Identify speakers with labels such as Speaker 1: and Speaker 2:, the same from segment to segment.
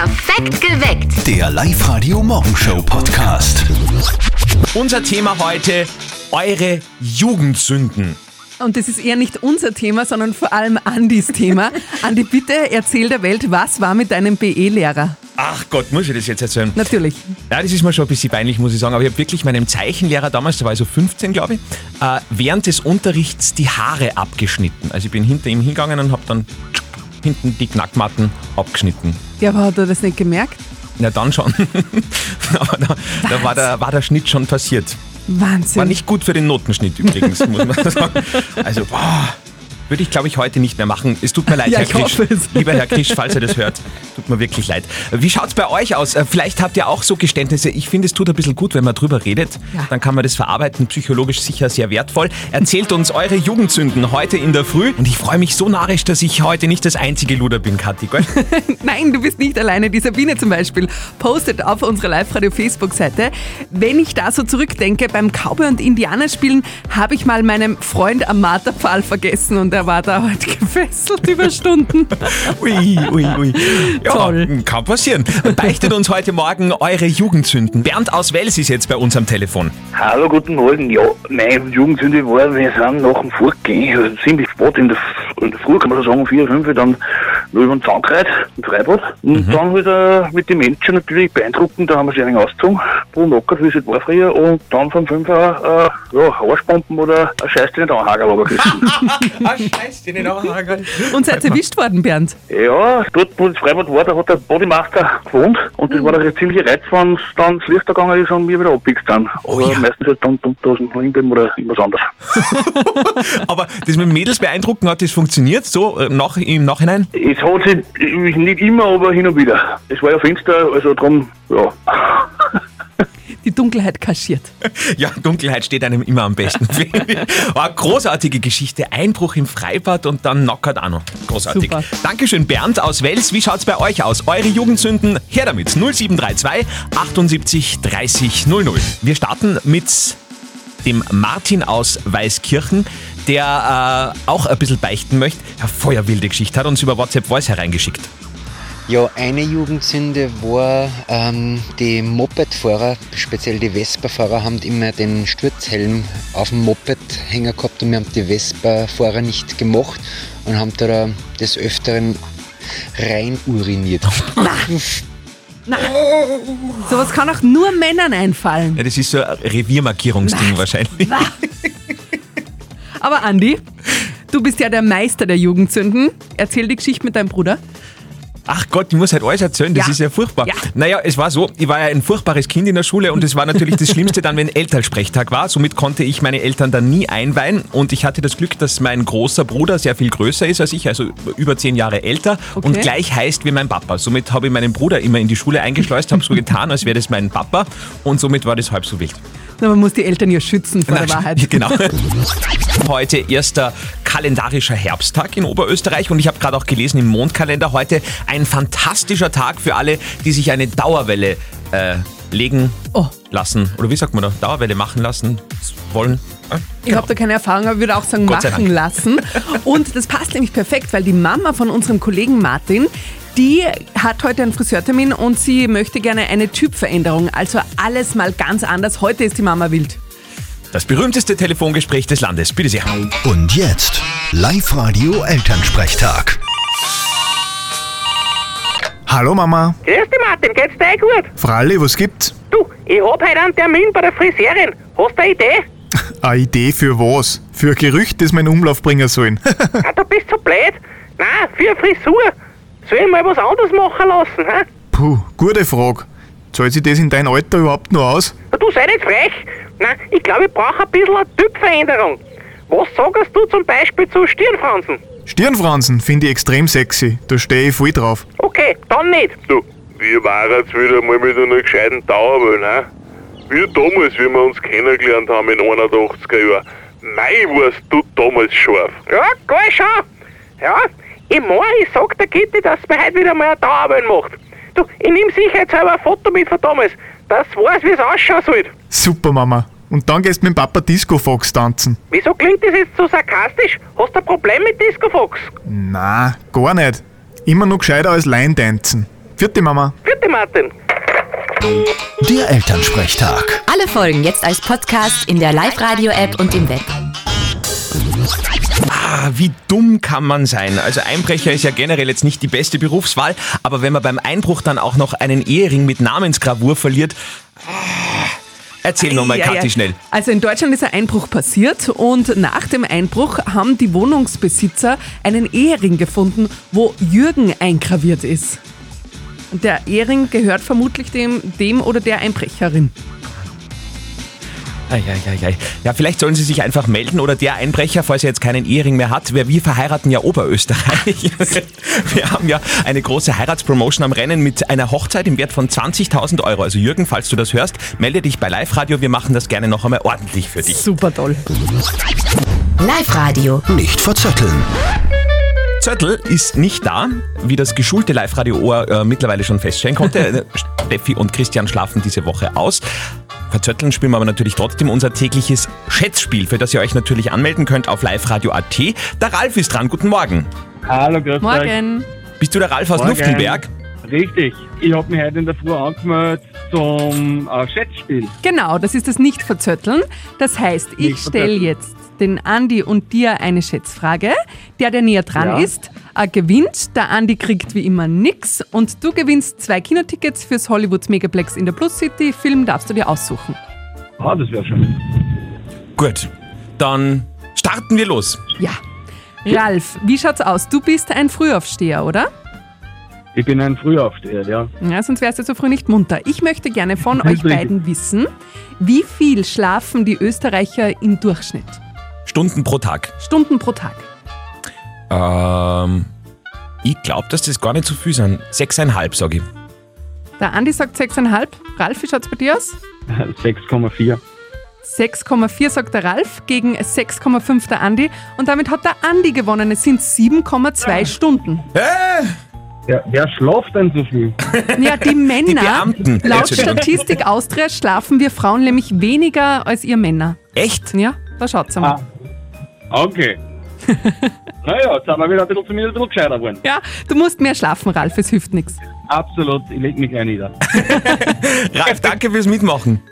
Speaker 1: Perfekt geweckt.
Speaker 2: Der Live-Radio Morgenshow Podcast.
Speaker 3: Unser Thema heute, eure Jugendsünden.
Speaker 4: Und das ist eher nicht unser Thema, sondern vor allem Andis Thema. Andi, bitte erzähl der Welt, was war mit deinem BE-Lehrer?
Speaker 3: Ach Gott, muss ich das jetzt erzählen?
Speaker 4: Natürlich.
Speaker 3: Ja, das ist mir schon ein bisschen peinlich, muss ich sagen. Aber ich habe wirklich meinem Zeichenlehrer damals, da war ich so 15, glaube ich, äh, während des Unterrichts die Haare abgeschnitten. Also ich bin hinter ihm hingegangen und habe dann hinten die Knackmatten abgeschnitten.
Speaker 4: Ja, aber hat er das nicht gemerkt?
Speaker 3: Na dann schon. aber da, da war, der, war der Schnitt schon passiert.
Speaker 4: Wahnsinn.
Speaker 3: War nicht gut für den Notenschnitt übrigens, muss man sagen. Also, boah, würde ich glaube ich heute nicht mehr machen. Es tut mir leid,
Speaker 4: Ja,
Speaker 3: Herr Krisch.
Speaker 4: es.
Speaker 3: Lieber Herr Krisch, falls ihr das hört, tut mir wirklich leid. Wie schaut's bei euch aus? Äh, Vielleicht habt ihr auch so Geständnisse. Ich finde, es tut ein bisschen gut, wenn man drüber redet.
Speaker 4: Ja.
Speaker 3: Dann kann man das verarbeiten, psychologisch sicher sehr wertvoll. Erzählt uns eure Jugendsünden heute in der Früh. Und ich freue mich so narrisch, dass ich heute nicht das einzige Luder bin, Kathi.
Speaker 4: Nein, du bist nicht alleine. Die Sabine zum Beispiel postet auf unserer Live-Radio-Facebook-Seite. Wenn ich da so zurückdenke, beim Cowboy- und Indianerspielen habe ich mal meinen Freund am Marterpfahl vergessen und er war da halt gefesselt über Stunden.
Speaker 3: Ui, ui, ui. Ja,
Speaker 4: Toll.
Speaker 3: kann passieren. Beichtet uns heute Morgen eure Jugendsünden. Bernd aus Wels ist jetzt bei uns am Telefon.
Speaker 5: Hallo, guten Morgen. Ja, meine Jugendsünde war, wir sind nach dem Fortgehen, also ziemlich spät in der, in der Früh, kann man so sagen, um vier, fünf, dann nur über den Zaun gereiht, im Freibad. Und dann wieder mit den Menschen natürlich beeindruckend, da haben wir sich einen ausgezogen, brunackert, wie es halt war früher, und dann vom Fünfer, äh, ja, Arschpumpen oder ein Scheiß den Anhager runtergerissen.
Speaker 3: Ah, scheiße, den auch
Speaker 4: Und seid erwischt worden, Bernd.
Speaker 5: ja, dort, wo das Freibad war, da hat der Bodymaster gewohnt, und das war ein ziemlicher Reiz, wenn es dann das Licht gegangen ist und wir wieder abbiegst dann.
Speaker 3: Oh
Speaker 5: Aber
Speaker 3: ja.
Speaker 5: Meistens halt dann, dann, da Ringbeben oder irgendwas anderes.
Speaker 3: Aber das mit Mädels beeindrucken, hat das funktioniert so äh, nach, im Nachhinein?
Speaker 5: Es hat sich nicht immer, aber hin und wieder. Es war ja Fenster, also drum, ja.
Speaker 4: Dunkelheit kaschiert.
Speaker 3: Ja, Dunkelheit steht einem immer am besten. War eine großartige Geschichte. Einbruch im Freibad und dann Knockert auch noch. Großartig.
Speaker 4: Super.
Speaker 3: Dankeschön, Bernd aus Wels. Wie schaut's bei euch aus? Eure Jugendsünden? Her damit. 0732 78 30 00. Wir starten mit dem Martin aus Weißkirchen, der äh, auch ein bisschen beichten möchte. Ja, feuerwilde Geschichte. Hat uns über WhatsApp Voice hereingeschickt.
Speaker 6: Ja, eine Jugendsünde war, ähm, die Mopedfahrer, speziell die Vespa-Fahrer, haben immer den Sturzhelm auf dem Moped hängen gehabt und wir haben die Vespa-Fahrer nicht gemacht und haben da des Öfteren rein uriniert.
Speaker 4: Sowas kann auch nur Männern einfallen.
Speaker 3: Ja, das ist so ein Reviermarkierungsding wahrscheinlich.
Speaker 4: Aber Andi, du bist ja der Meister der Jugendsünden. Erzähl die Geschichte mit deinem Bruder.
Speaker 3: Ach Gott, ich muss halt alles erzählen, das
Speaker 4: Ja.
Speaker 3: ist ja furchtbar.
Speaker 4: Ja.
Speaker 3: Naja, es war so, ich war ja ein furchtbares Kind in der Schule und es war natürlich das Schlimmste dann, wenn Elternsprechtag war. Somit konnte ich meine Eltern dann nie einweihen und ich hatte das Glück, dass mein großer Bruder sehr viel größer ist als ich, also über zehn Jahre älter und
Speaker 4: Okay.
Speaker 3: gleich heißt wie mein Papa. Somit habe ich meinen Bruder immer in die Schule eingeschleust, habe so getan, als wäre das mein Papa und somit war das halb so wild.
Speaker 4: Na, man muss die Eltern ja schützen vor der
Speaker 3: Na,
Speaker 4: Wahrheit.
Speaker 3: Genau. Heute erster kalendarischer Herbsttag in Oberösterreich und ich habe gerade auch gelesen im Mondkalender heute ein fantastischer Tag für alle, die sich eine Dauerwelle äh, legen
Speaker 4: Oh.
Speaker 3: lassen. Oder wie sagt man da? Dauerwelle machen lassen wollen. Äh,
Speaker 4: Ich habe da keine Erfahrung, aber würde auch sagen, machen lassen. Und das passt nämlich perfekt, weil die Mama von unserem Kollegen Martin, die hat heute einen Friseurtermin und sie möchte gerne eine Typveränderung. Also alles mal ganz anders. Heute ist die Mama wild.
Speaker 3: Das berühmteste Telefongespräch des Landes. Bitte sehr.
Speaker 2: Und jetzt Live-Radio Elternsprechtag.
Speaker 7: Hallo Mama.
Speaker 8: Grüß dich Martin, geht's dir eh gut?
Speaker 7: Fralli, was gibt's?
Speaker 8: Du, ich hab heute einen Termin bei der Friseurin. Hast du eine Idee?
Speaker 7: Eine Idee für was? Für ein Gerücht, das wir in Umlauf bringen sollen.
Speaker 8: Ah, du bist so blöd. Nein, für eine Frisur. Soll ich mal was anderes machen lassen, hä?
Speaker 7: Puh, gute Frage. Zahlt sich das in dein Alter überhaupt noch aus?
Speaker 8: Na, Du sei nicht frech. Nein, ich glaube, ich brauche ein bisschen eine Typveränderung. Was sagst du zum Beispiel zu Stirnfransen?
Speaker 7: Stirnfransen finde ich extrem sexy. Da stehe ich voll drauf.
Speaker 8: Okay, dann nicht.
Speaker 9: Du, wir waren jetzt wieder mal mit einer gescheiten Dauerwelle, ne? Wie damals, wie wir uns kennengelernt haben in 81er Jahren. Mei, warst du damals scharf.
Speaker 8: Ja, geil schon. Ja, ich mein, ich sag der Kitty, dass man heute wieder mal eine Dauerwelle macht. Du, ich nehm sicherheitshalber ein Foto mit von damals. Das weiß, wie es ausschauen soll.
Speaker 7: Super Mama. Und dann gehst du mit dem Papa Disco Fox tanzen.
Speaker 8: Wieso klingt das jetzt so sarkastisch? Hast du ein Problem mit Disco Fox?
Speaker 7: Na, gar nicht. Immer noch gescheiter als Line tanzen. Vierte Mama.
Speaker 8: Vierte Martin.
Speaker 2: Der Elternsprechtag.
Speaker 1: Alle Folgen jetzt als Podcast in der Live-Radio-App und im Web.
Speaker 3: Ah, wie dumm kann man sein? Also Einbrecher ist ja generell jetzt nicht die beste Berufswahl, aber wenn man beim Einbruch dann auch noch einen Ehering mit Namensgravur verliert. Ah, erzähl nochmal,
Speaker 4: Ja, ja.
Speaker 3: Kathi, schnell.
Speaker 4: Also in Deutschland ist ein Einbruch passiert und nach dem Einbruch haben die Wohnungsbesitzer einen Ehering gefunden, wo Jürgen eingraviert ist. Und der Ehering gehört vermutlich dem, dem oder der Einbrecherin.
Speaker 3: Eieiei. Ja, vielleicht sollen Sie sich einfach melden oder der Einbrecher, falls er jetzt keinen Ehering mehr hat. Wir, wir verheiraten ja Oberösterreich. Wir haben ja eine große Heiratspromotion am Rennen mit einer Hochzeit im Wert von 20.000 Euro. Also Jürgen, falls du das hörst, melde dich bei Live Radio. Wir machen das gerne noch einmal ordentlich für dich.
Speaker 4: Super toll.
Speaker 1: Live-Radio.
Speaker 2: Nicht verzetteln.
Speaker 3: Zöttl ist nicht da, wie das geschulte Live-Radio-Ohr äh, mittlerweile schon feststellen konnte. Steffi und Christian schlafen diese Woche aus. Verzötteln spielen wir aber natürlich trotzdem unser tägliches Schätzspiel, für das ihr euch natürlich anmelden könnt auf liveradio.at. Der Ralf ist dran. Guten Morgen.
Speaker 10: Hallo, grüß euch.
Speaker 4: Morgen.
Speaker 3: Bist du der Ralf aus
Speaker 10: Morgen.
Speaker 3: Luftenberg?
Speaker 10: Richtig. Ich habe mich heute in der Früh angemeldet zum äh, Schätzspiel.
Speaker 4: Genau, das ist das Nicht-Verzötteln. Das heißt, ich stelle jetzt den Andi und dir eine Schätzfrage. Der, der näher dran
Speaker 10: Ja.
Speaker 4: ist, äh, gewinnt. Der Andi kriegt wie immer nix. Und du gewinnst zwei Kinotickets fürs Hollywoods Megaplex in der Plus City. Film darfst du dir aussuchen.
Speaker 10: Ah, das wäre schön.
Speaker 3: Gut, dann starten wir los.
Speaker 4: Ja. Ralf, wie schaut's aus? Du bist ein Frühaufsteher, oder?
Speaker 10: Ich bin ein Frühaufsteher, ja.
Speaker 4: Ja, sonst wärst du so früh nicht munter. Ich möchte gerne von euch beiden wissen, wie viel schlafen die Österreicher im Durchschnitt?
Speaker 3: Stunden pro Tag.
Speaker 4: Stunden pro Tag.
Speaker 3: Ähm, ich glaube, dass das gar nicht so viel sind. Sechseinhalb, sage ich.
Speaker 4: Der Andi sagt 6,5. Ralf, wie schaut's bei dir aus?
Speaker 10: 6,4.
Speaker 4: 6,4 sagt der Ralf gegen 6,5 der Andi. Und damit hat der Andi gewonnen. Es sind 7,2 Stunden.
Speaker 10: Ja, wer schlaft denn so viel?
Speaker 4: Ja, die Männer,
Speaker 3: Die Beamten.
Speaker 4: laut. Statistik Austria schlafen wir Frauen nämlich weniger als ihr Männer.
Speaker 3: Echt?
Speaker 4: Ja, da schaut's einmal.
Speaker 10: Ah. Okay. naja, jetzt sind wir wieder ein bisschen, zumindest ein bisschen gescheiter geworden.
Speaker 4: Ja, du musst mehr schlafen, Ralf, es hilft nichts.
Speaker 10: Absolut, ich leg mich gleich nieder.
Speaker 3: Ralf, danke fürs Mitmachen.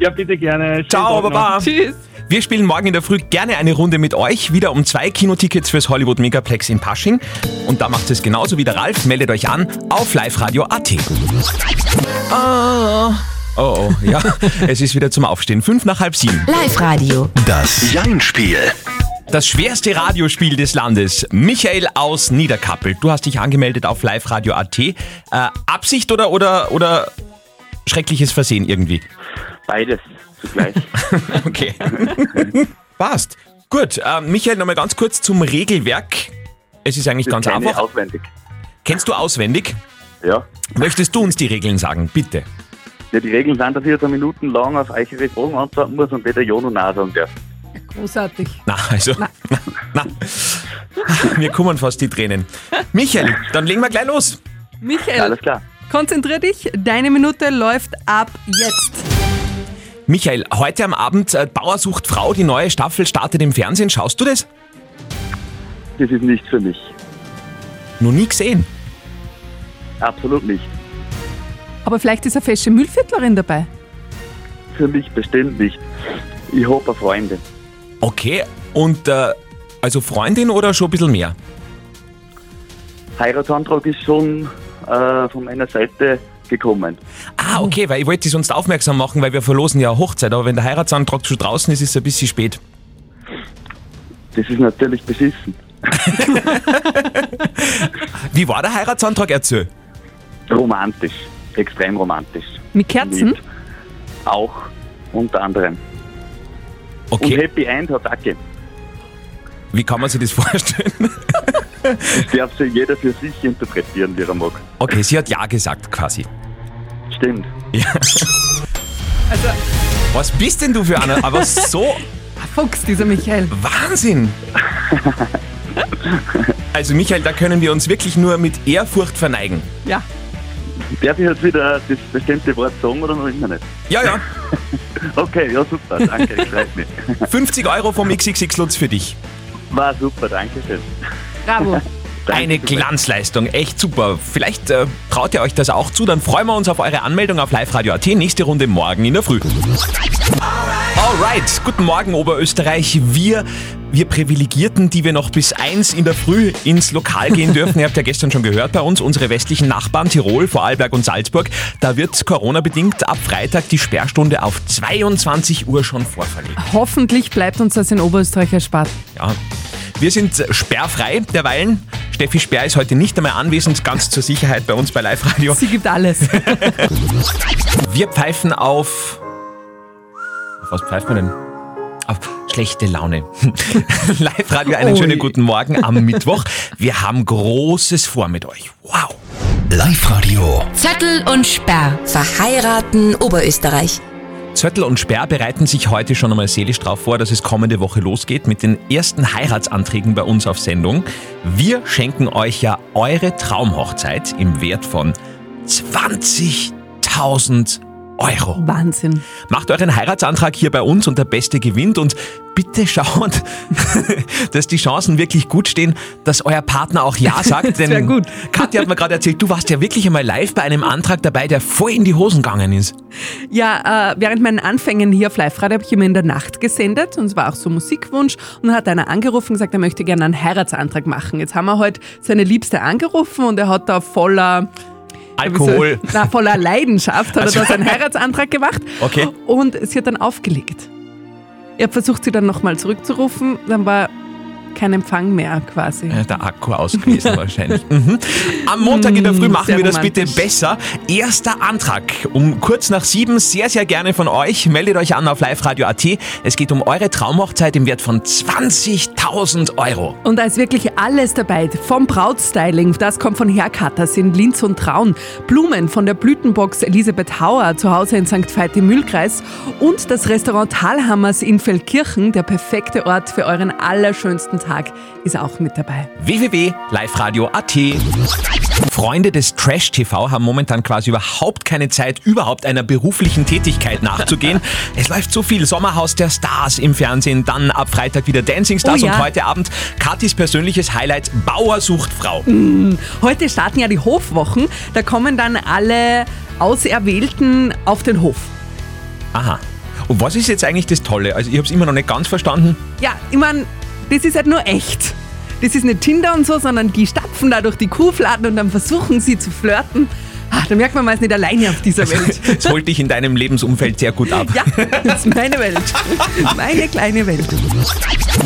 Speaker 10: Ja, bitte gerne. Schönen
Speaker 3: Ciao,
Speaker 10: Tag noch.
Speaker 3: Baba.
Speaker 4: Tschüss.
Speaker 3: Wir spielen morgen in der Früh gerne eine Runde mit euch. Wieder um zwei Kinotickets fürs Hollywood Megaplex in Pasching. Und da macht es genauso wie der Ralf. Meldet euch an auf liveradio.at. Ah. Oh, oh, ja. es ist wieder zum Aufstehen. Fünf nach halb sieben.
Speaker 1: Live-Radio.
Speaker 2: Das Jein-Spiel.
Speaker 3: Das schwerste Radiospiel des Landes. Michael aus Niederkappel. Du hast dich angemeldet auf liveradio.at. Äh, Absicht oder, oder, oder schreckliches Versehen irgendwie?
Speaker 5: Beides zugleich.
Speaker 3: Okay. Passt. Gut, äh, Michael, nochmal ganz kurz zum Regelwerk. Es ist eigentlich ganz
Speaker 5: Keine
Speaker 3: einfach.
Speaker 5: auswendig.
Speaker 3: Kennst du auswendig?
Speaker 5: Ja.
Speaker 3: Möchtest du uns die Regeln sagen? Bitte.
Speaker 5: ja. Die Regeln sind, dass ich jetzt eine Minute lang auf eure Fragen antworten muss und weder Ja noch Nein sagen darf.
Speaker 4: Großartig.
Speaker 3: Na, also. Na. Na. Mir kommen fast die Tränen. Michael, dann legen wir gleich los.
Speaker 4: Michael,
Speaker 5: Alles klar.
Speaker 4: konzentrier dich. Deine Minute läuft ab jetzt.
Speaker 3: Michael, heute am Abend äh, Bauer sucht Frau, die neue Staffel startet im Fernsehen. Schaust du das?
Speaker 5: Das ist nichts für mich.
Speaker 3: Noch nie gesehen.
Speaker 5: Absolut nicht.
Speaker 4: Aber vielleicht ist eine fesche Müllviertlerin dabei.
Speaker 5: Für mich bestimmt nicht. Ich habe eine Freundin.
Speaker 3: Okay, und äh, also Freundin oder schon ein bisschen mehr?
Speaker 5: Heiratsantrag ist schon äh, von meiner Seite gekommen.
Speaker 3: Ah, okay, weil ich wollte dich sonst aufmerksam machen, weil wir verlosen ja Hochzeit, aber wenn der Heiratsantrag schon draußen ist, ist es ein bisschen spät.
Speaker 5: Das ist natürlich beschissen.
Speaker 3: Wie war der Heiratsantrag? Erzähl.
Speaker 5: Romantisch. Extrem romantisch.
Speaker 4: Mit Kerzen?
Speaker 5: Mit auch unter anderem. Und
Speaker 3: Okay,
Speaker 5: Happy End hat auch gegeben.
Speaker 3: wie kann man sich das vorstellen?
Speaker 5: Das darf sich jeder für sich interpretieren, wie er mag.
Speaker 3: Okay, sie hat Ja gesagt quasi.
Speaker 5: Stimmt.
Speaker 3: Ja.
Speaker 4: Also,
Speaker 3: Was bist denn du für einer? Aber so
Speaker 4: ein Fuchs, dieser Michael.
Speaker 3: Wahnsinn! Also Michael, da können wir uns wirklich nur mit Ehrfurcht verneigen.
Speaker 4: Ja.
Speaker 5: Darf ich jetzt wieder das bestimmte Wort sagen oder noch immer nicht?
Speaker 3: Ja, ja.
Speaker 5: Okay, ja super, danke, ich freut mich.
Speaker 3: 50 Euro vom XXX Lutz für dich.
Speaker 5: War super, danke schön.
Speaker 4: Bravo.
Speaker 3: Eine Glanzleistung, echt super. Vielleicht äh, traut ihr euch das auch zu, dann freuen wir uns auf eure Anmeldung auf Live Radio AT. Nächste Runde morgen in der Früh. Alright, guten Morgen Oberösterreich. Wir, wir Privilegierten, die wir noch bis eins in der Früh ins Lokal gehen dürfen. Ihr habt ja gestern schon gehört bei uns, unsere westlichen Nachbarn Tirol, Vorarlberg und Salzburg. Da wird Corona-bedingt ab Freitag die Sperrstunde auf 22 Uhr schon vorverlegt.
Speaker 4: Hoffentlich bleibt uns das in Oberösterreich erspart.
Speaker 3: Ja. Wir sind sperrfrei derweilen. Steffi Sperr ist heute nicht einmal anwesend, ganz zur Sicherheit bei uns bei Live Radio.
Speaker 4: Sie gibt alles.
Speaker 3: Wir pfeifen auf. Auf was pfeifen wir denn? Auf schlechte Laune. Live Radio, einen
Speaker 1: Ui.
Speaker 3: schönen guten Morgen am Mittwoch. Wir haben Großes vor mit euch. Wow.
Speaker 2: Live Radio.
Speaker 1: Zettel und Sperr. Verheiraten Oberösterreich.
Speaker 3: Zöttl und Sperr bereiten sich heute schon einmal seelisch darauf vor, dass es kommende Woche losgeht mit den ersten Heiratsanträgen bei uns auf Sendung. Wir schenken euch ja eure Traumhochzeit im Wert von 20.000 Euro.
Speaker 4: Wahnsinn.
Speaker 3: Macht euren Heiratsantrag hier bei uns und der Beste gewinnt und bitte schaut, dass die Chancen wirklich gut stehen, dass euer Partner auch Ja sagt.
Speaker 4: Wär gut.
Speaker 3: Katja hat mir gerade erzählt, du warst ja wirklich einmal live bei einem Antrag dabei, der voll in die Hosen gegangen ist.
Speaker 4: Ja, äh, während meinen Anfängen hier auf Live-Radio habe ich immer in der Nacht gesendet und es war auch so Musikwunsch und dann hat einer angerufen und gesagt, er möchte gerne einen Heiratsantrag machen. Jetzt haben wir heute seine Liebste angerufen und er hat da voller
Speaker 3: Alkohol.
Speaker 4: Na, voller Leidenschaft hat
Speaker 3: Also-
Speaker 4: er da seinen Heiratsantrag gemacht
Speaker 3: Okay.
Speaker 4: und sie hat dann aufgelegt. Ich habe versucht, sie dann nochmal zurückzurufen, dann war kein Empfang mehr quasi.
Speaker 3: Äh, Der Akku aus gewesen wahrscheinlich. Mhm. Am Montag in der Früh
Speaker 4: Mm,
Speaker 3: machen
Speaker 4: sehr
Speaker 3: wir das bitte besser. Erster Antrag um kurz nach sieben. Sehr, sehr gerne von euch. Meldet euch an auf Live Radio AT. Es geht um eure Traumhochzeit im Wert von 20.000 Euro.
Speaker 4: Und da ist wirklich alles dabei. Vom Brautstyling, das kommt von Haircutters in Linz und Traun, Blumen von der Blütenbox Elisabeth Hauer zu Hause in St. Veit im Mühlkreis und das Restaurant Talhammers in Feldkirchen, der perfekte Ort für euren allerschönsten Tag, ist auch mit dabei.
Speaker 3: www.liveradio.at Freunde des Trash-TV haben momentan quasi überhaupt keine Zeit, überhaupt einer beruflichen Tätigkeit nachzugehen. es läuft so viel. Sommerhaus der Stars im Fernsehen, dann ab Freitag wieder Dancing Stars
Speaker 4: Oh ja.
Speaker 3: und heute Abend Katis persönliches Highlight Bauer sucht Frau.
Speaker 4: Heute starten ja die Hofwochen. Da kommen dann alle Auserwählten auf den Hof.
Speaker 3: Aha. Und was ist jetzt eigentlich das Tolle? Also ich habe es immer noch nicht ganz verstanden.
Speaker 4: Ja, ich meine, das ist halt nur echt. Das ist nicht Tinder und so, sondern die stapfen da durch die Kuhfladen und dann versuchen sie zu flirten. Ah, da merkt man, man ist nicht alleine auf dieser Welt.
Speaker 3: Das holt dich in deinem Lebensumfeld sehr gut ab.
Speaker 4: Ja, das ist meine Welt. Meine kleine Welt.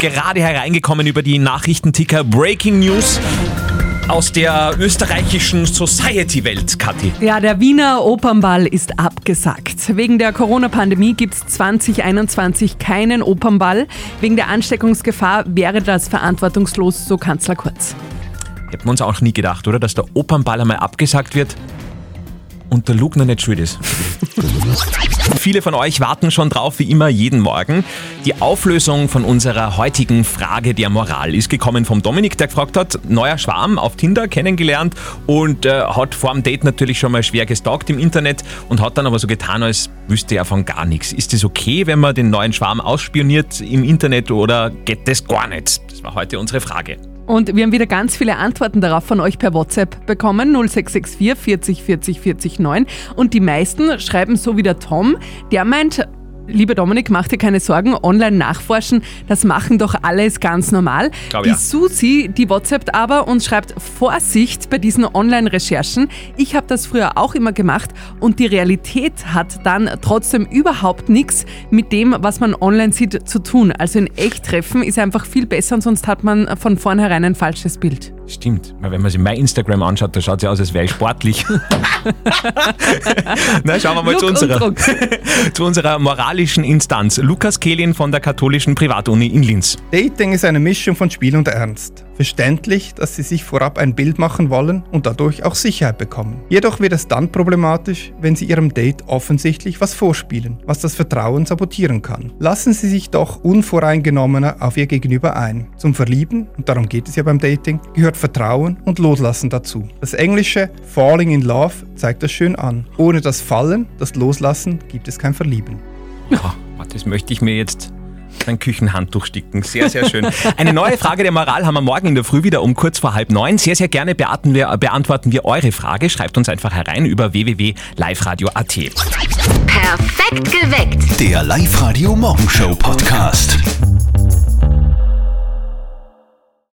Speaker 3: Gerade hereingekommen über die Nachrichtenticker Breaking News aus der österreichischen Society-Welt, Kathi.
Speaker 4: Ja, der Wiener Opernball ist abgesagt. Wegen der Corona-Pandemie gibt es 2021 keinen Opernball. Wegen der Ansteckungsgefahr wäre das verantwortungslos, so Kanzler Kurz.
Speaker 3: Hätten wir uns auch nie gedacht, oder? Dass der Opernball einmal abgesagt wird und der Lugner nicht schuld ist. Viele von euch warten schon drauf, wie immer jeden Morgen. Die Auflösung von unserer heutigen Frage der Moral ist gekommen vom Dominik, der gefragt hat, neuer Schwarm auf Tinder kennengelernt und äh, hat vor dem Date natürlich schon mal schwer gestalkt im Internet und hat dann aber so getan, als wüsste er von gar nichts. Ist es okay, wenn man den neuen Schwarm ausspioniert im Internet oder geht das gar nicht? Das war heute unsere Frage.
Speaker 4: Und wir haben wieder ganz viele Antworten darauf von euch per WhatsApp bekommen. 0664 40 40 40 9. Und die meisten schreiben so wie der Tom. Der meint, lieber Dominik, mach dir keine Sorgen, online nachforschen, das machen doch alle, ist ganz normal.
Speaker 3: Glaub
Speaker 4: die
Speaker 3: ja.
Speaker 4: Susi, die WhatsAppt aber und schreibt Vorsicht bei diesen Online-Recherchen. Ich habe das früher auch immer gemacht und die Realität hat dann trotzdem überhaupt nichts mit dem, was man online sieht, zu tun. Also in Echttreffen ist einfach viel besser und sonst hat man von vornherein ein falsches Bild.
Speaker 3: Stimmt, weil wenn man sich mein Instagram anschaut, da schaut es aus, als wäre ich sportlich. Na, schauen wir mal
Speaker 4: Look
Speaker 3: zu unserer, zu unserer moralischen Instanz. Lukas Kehlin von der katholischen Privatuni in Linz.
Speaker 11: Dating ist eine Mischung von Spiel und Ernst. Verständlich, dass sie sich vorab ein Bild machen wollen und dadurch auch Sicherheit bekommen. Jedoch wird es dann problematisch, wenn sie ihrem Date offensichtlich was vorspielen, was das Vertrauen sabotieren kann. Lassen Sie sich doch unvoreingenommener auf Ihr Gegenüber ein. Zum Verlieben, und darum geht es ja beim Dating, gehört Vertrauen und Loslassen dazu. Das englische Falling in Love zeigt das schön an. Ohne das Fallen, das Loslassen, gibt es kein Verlieben.
Speaker 3: Ja, das möchte ich mir jetzt Ein Küchenhandtuch sticken. Sehr, sehr schön. Eine neue Frage der Moral haben wir morgen in der Früh wieder um kurz vor halb neun. Sehr, sehr gerne beantworten wir, beantworten wir eure Frage. Schreibt uns einfach herein über www.liveradio.at.
Speaker 1: Perfekt geweckt.
Speaker 2: Der Live-Radio Morgenshow Podcast.